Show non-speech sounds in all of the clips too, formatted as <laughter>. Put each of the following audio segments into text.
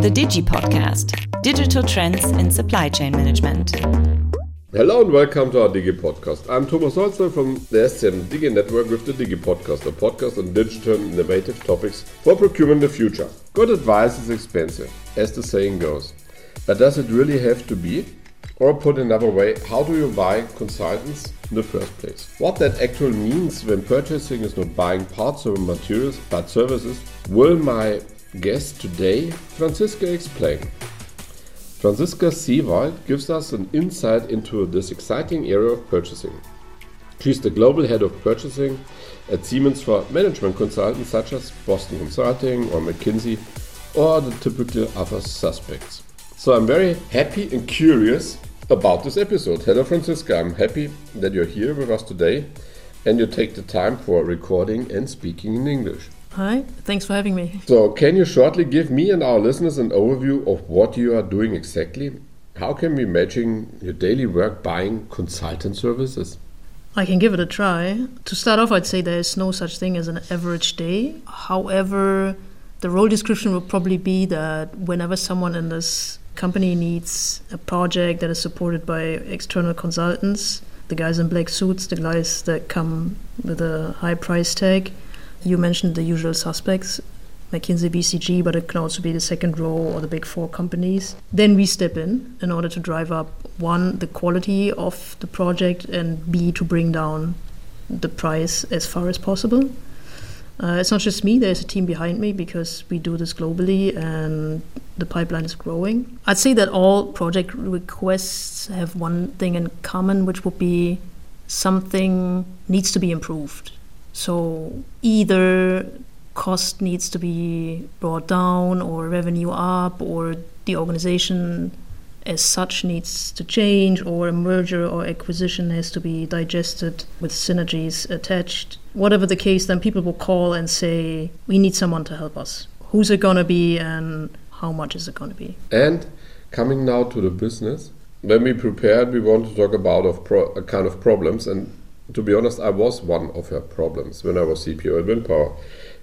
the Digi Podcast Digital Trends in Supply Chain Management. Hello and welcome to our Digi Podcast. I'm Thomas Holzer from the SCM Digi Network with the Digi Podcast, a podcast on digital innovative topics for procurement in the future. Good advice is expensive, as the saying goes. But does it really have to be? Or put another way, how do you buy consultants in the first place? What that actually means when purchasing is not buying parts or materials but services, will my guest today, Franziska, explain. Franziska Seewald gives us an insight into this exciting area of purchasing. She's the global head of purchasing at Siemens for management consultants such as Boston Consulting or McKinsey or the typical other suspects. So I'm very happy and curious about this episode. Hello, Franziska. I'm happy that you're here with us today and you take the time for recording and speaking in English. Hi, thanks for having me. So, can you shortly give me and our listeners an overview of what you are doing exactly? How can we imagine your daily work buying consultant services? I can give it a try. To start off, I'd say there is no such thing as an average day. However, the role description will probably be that whenever someone in this company needs a project that is supported by external consultants, the guys in black suits, the guys that come with a high price tag, you mentioned the usual suspects, McKinsey, BCG, but it can also be the second row or the big four companies. Then we step in in order to drive up one, the quality of the project, and B, to bring down the price as far as possible. Uh, it's not just me, there's a team behind me because we do this globally and the pipeline is growing. I'd say that all project requests have one thing in common, which would be something needs to be improved. So either cost needs to be brought down or revenue up or the organization as such needs to change or a merger or acquisition has to be digested with synergies attached. Whatever the case, then people will call and say, We need someone to help us. Who's it going to be and how much is it going to be? And coming now to the business, when we prepared, we want to talk about of pro- a kind of problems and to be honest, I was one of her problems when I was CPO at Windpower.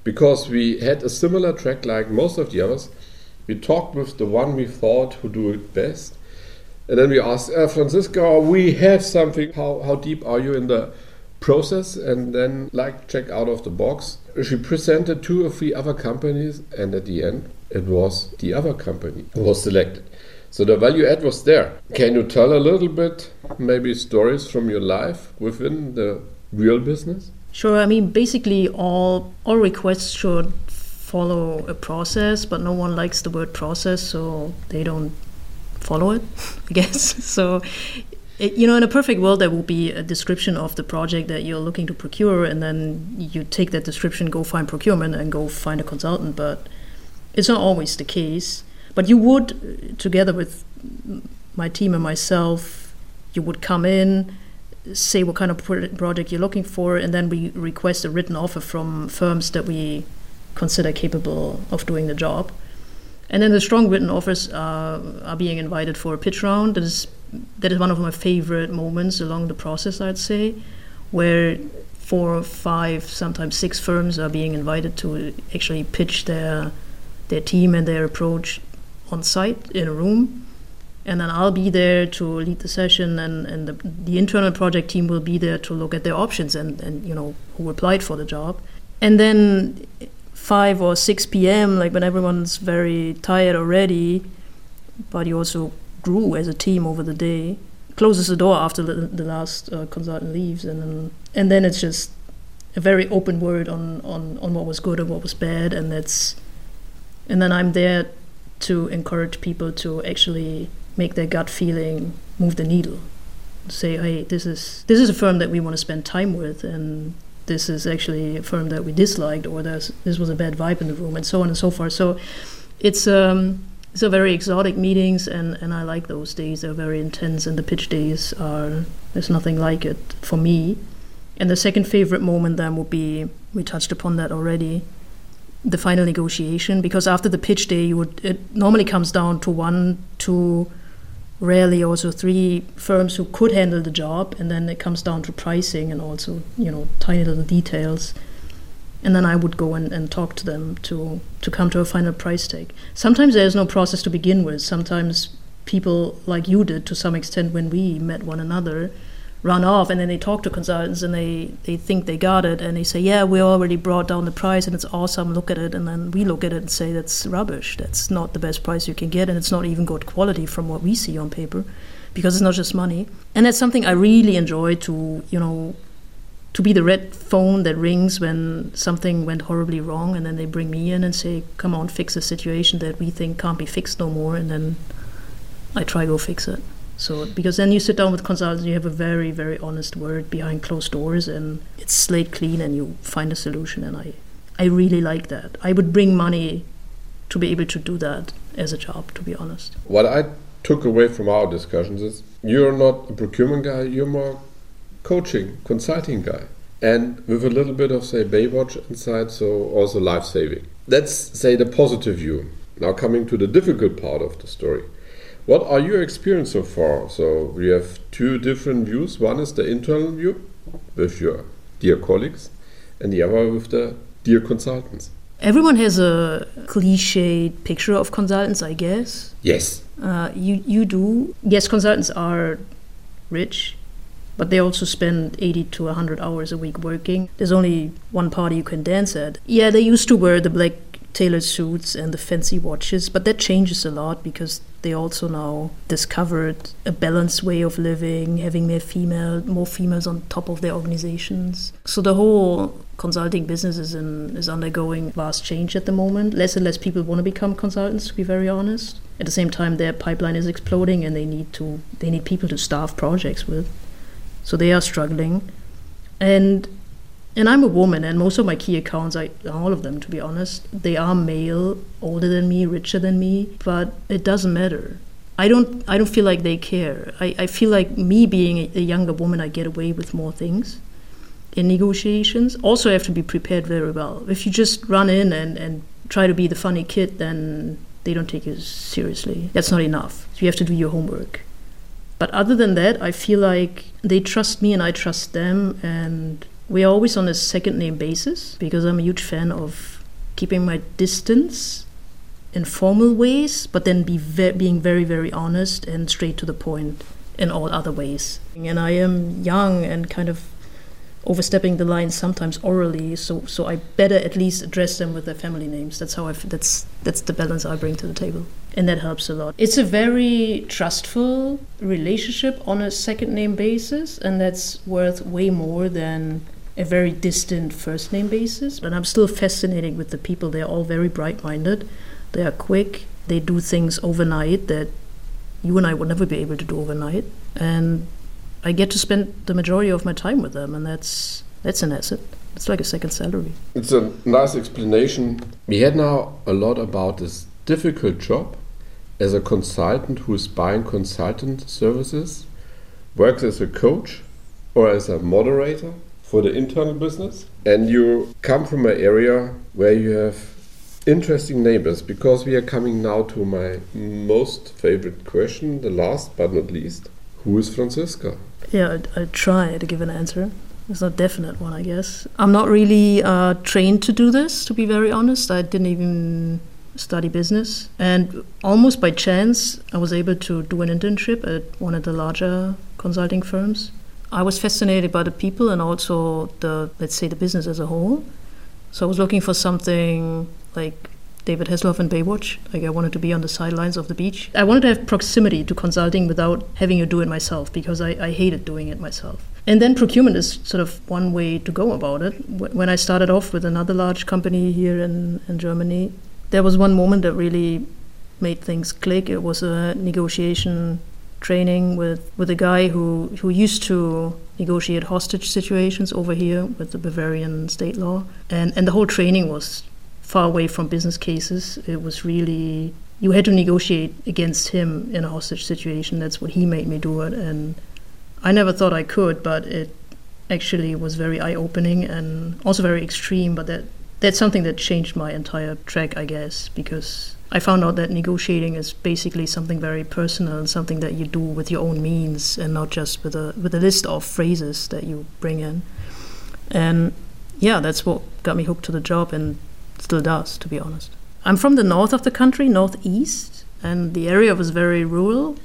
Because we had a similar track like most of the others. We talked with the one we thought who do it best. And then we asked, uh, Franziska, we have something. How, how deep are you in the process? And then, like, check out of the box. She presented two or three other companies, and at the end, it was the other company who was selected. So the value add was there. Can you tell a little bit, maybe stories from your life within the real business? Sure. I mean, basically, all all requests should follow a process, but no one likes the word process, so they don't follow it. <laughs> I guess <laughs> so. You know, in a perfect world, there will be a description of the project that you're looking to procure, and then you take that description, go find procurement, and go find a consultant. But it's not always the case. But you would, together with my team and myself, you would come in, say what kind of project you're looking for, and then we request a written offer from firms that we consider capable of doing the job. And then the strong written offers are, are being invited for a pitch round. That is that is one of my favorite moments along the process, I'd say, where four, five, sometimes six firms are being invited to actually pitch their their team and their approach on site in a room and then I'll be there to lead the session, and, and the, the internal project team will be there to look at their options and, and you know who applied for the job. And then 5 or 6 p.m., like when everyone's very tired already, but you also grew as a team over the day, closes the door after the, the last uh, consultant leaves, and then, and then it's just a very open word on, on, on what was good and what was bad, and that's and then I'm there to encourage people to actually make their gut feeling move the needle. Say, hey, this is this is a firm that we want to spend time with, and this is actually a firm that we disliked, or there's this was a bad vibe in the room, and so on and so forth. So, it's um, a very exotic meetings, and and I like those days. They're very intense, and the pitch days are there's nothing like it for me. And the second favorite moment then would be we touched upon that already the final negotiation because after the pitch day you would it normally comes down to one two rarely also three firms who could handle the job and then it comes down to pricing and also you know tiny little details and then I would go and, and talk to them to to come to a final price tag. Sometimes there's no process to begin with. Sometimes people like you did to some extent when we met one another run off and then they talk to consultants and they, they think they got it and they say yeah we already brought down the price and it's awesome look at it and then we look at it and say that's rubbish. That's not the best price you can get and it's not even good quality from what we see on paper because it's not just money. And that's something i really enjoy to you know to be the red phone that rings when something went horribly wrong and then they bring me in and say come on fix a situation that we think can't be fixed no more and then i try go fix it so because then you sit down with consultants, you have a very very honest word behind closed doors, and it's slate clean, and you find a solution. And I, I really like that. I would bring money to be able to do that as a job. To be honest. What I took away from our discussions is you're not a procurement guy. You're more coaching, consulting guy, and with a little bit of say Baywatch inside, so also life saving. Let's say the positive view. Now coming to the difficult part of the story what are your experience so far? So we have two different views. One is the internal view with your dear colleagues, and the other with the dear consultants. Everyone has a cliched picture of consultants, I guess. Yes. Uh, you you do. Yes, consultants are rich, but they also spend 80 to 100 hours a week working. There's only one party you can dance at. Yeah, they used to wear the black tailored suits and the fancy watches, but that changes a lot because they also now discovered a balanced way of living, having more female, more females on top of their organizations. So the whole consulting business is in, is undergoing vast change at the moment. Less and less people want to become consultants, to be very honest. At the same time, their pipeline is exploding, and they need to they need people to staff projects with. So they are struggling, and and I'm a woman, and most of my key accounts, I, all of them, to be honest, they are male, older than me, richer than me, but it doesn't matter. I don't, I don't feel like they care. I, I feel like me being a, a younger woman, I get away with more things in negotiations. Also, I have to be prepared very well. If you just run in and, and try to be the funny kid, then they don't take you seriously. That's not enough. So you have to do your homework. But other than that, I feel like they trust me and I trust them, and we're always on a second name basis because I'm a huge fan of keeping my distance in formal ways, but then be ve- being very, very honest and straight to the point in all other ways. And I am young and kind of overstepping the line sometimes orally, so so I better at least address them with their family names. That's how I that's that's the balance I bring to the table, and that helps a lot. It's a very trustful relationship on a second name basis, and that's worth way more than a very distant first name basis. But I'm still fascinated with the people. They're all very bright minded. They are quick. They do things overnight that you and I would never be able to do overnight. And I get to spend the majority of my time with them, and that's that's an asset. It's like a second salary. It's a nice explanation. We had now a lot about this difficult job as a consultant who is buying consultant services, works as a coach or as a moderator for the internal business? And you come from an area where you have interesting neighbors because we are coming now to my most favorite question the last but not least who is franziska? Yeah i, I try to give an answer. It's not a definite one i guess. I'm not really uh, trained to do this to be very honest. I didn't even study business. And almost by chance i was able to do an internship at one of the larger consulting firms I was fascinated by the people and also the let's say the business as a whole. So I was looking for something like David Hasselhoff and Baywatch. Like I wanted to be on the sidelines of the beach. I wanted to have proximity to consulting without having to do it myself because I, I hated doing it myself. And then procurement is sort of one way to go about it. When I started off with another large company here in, in Germany, there was one moment that really made things click. It was a negotiation training with, with a guy who, who used to negotiate hostage situations over here with the Bavarian state law. And, and the whole training was far away from business cases. It was really, you had to negotiate against him in a hostage situation. That's what he made me do it. And I never thought I could, but it actually was very eye opening and also very extreme. But that, that's something that changed my entire track, I guess, because I found out that negotiating is basically something very personal and something that you do with your own means and not just with a with a list of phrases that you bring in. And yeah, that's what got me hooked to the job and still does, to be honest. I'm from the north of the country, northeast, and the area was very rural.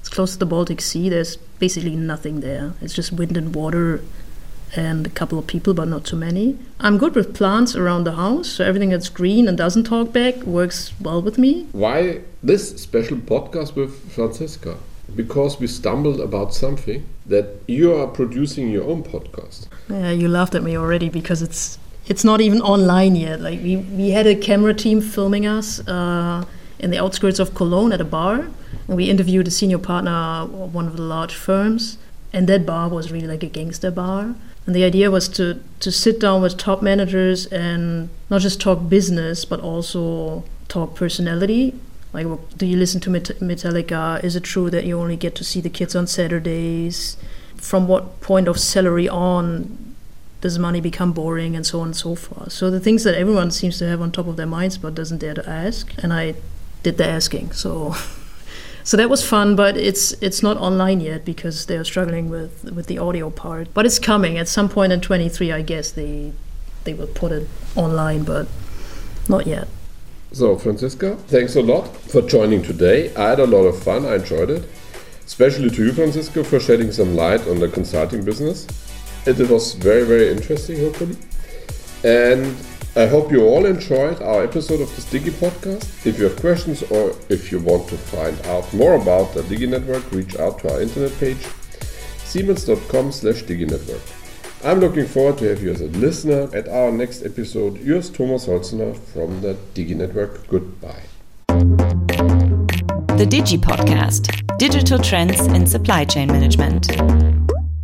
It's close to the Baltic Sea. There's basically nothing there. It's just wind and water and a couple of people, but not too many. I'm good with plants around the house, so everything that's green and doesn't talk back works well with me. Why this special podcast with Franziska? Because we stumbled about something that you are producing your own podcast. Yeah, you laughed at me already because it's it's not even online yet. Like we, we had a camera team filming us uh, in the outskirts of Cologne at a bar, and we interviewed a senior partner of one of the large firms. And that bar was really like a gangster bar. And the idea was to, to sit down with top managers and not just talk business, but also talk personality. Like, do you listen to Metallica? Is it true that you only get to see the kids on Saturdays? From what point of salary on does money become boring and so on and so forth? So, the things that everyone seems to have on top of their minds but doesn't dare to ask. And I did the asking. So. <laughs> so that was fun, but it's it's not online yet because they're struggling with with the audio part. But it's coming at some point in 23, I guess they they will put it online, but not yet. So, Franziska, thanks a lot for joining today. I had a lot of fun. I enjoyed it, especially to you, Franziska, for shedding some light on the consulting business. It was very, very interesting, hopefully. And I hope you all enjoyed our episode of the Digi podcast. If you have questions or if you want to find out more about the Digi Network, reach out to our internet page, siemens.com slash DigiNetwork. I'm looking forward to have you as a listener at our next episode. Yours, Thomas Holzner from the Digi Network. Goodbye. The Digi Podcast Digital Trends in Supply Chain Management.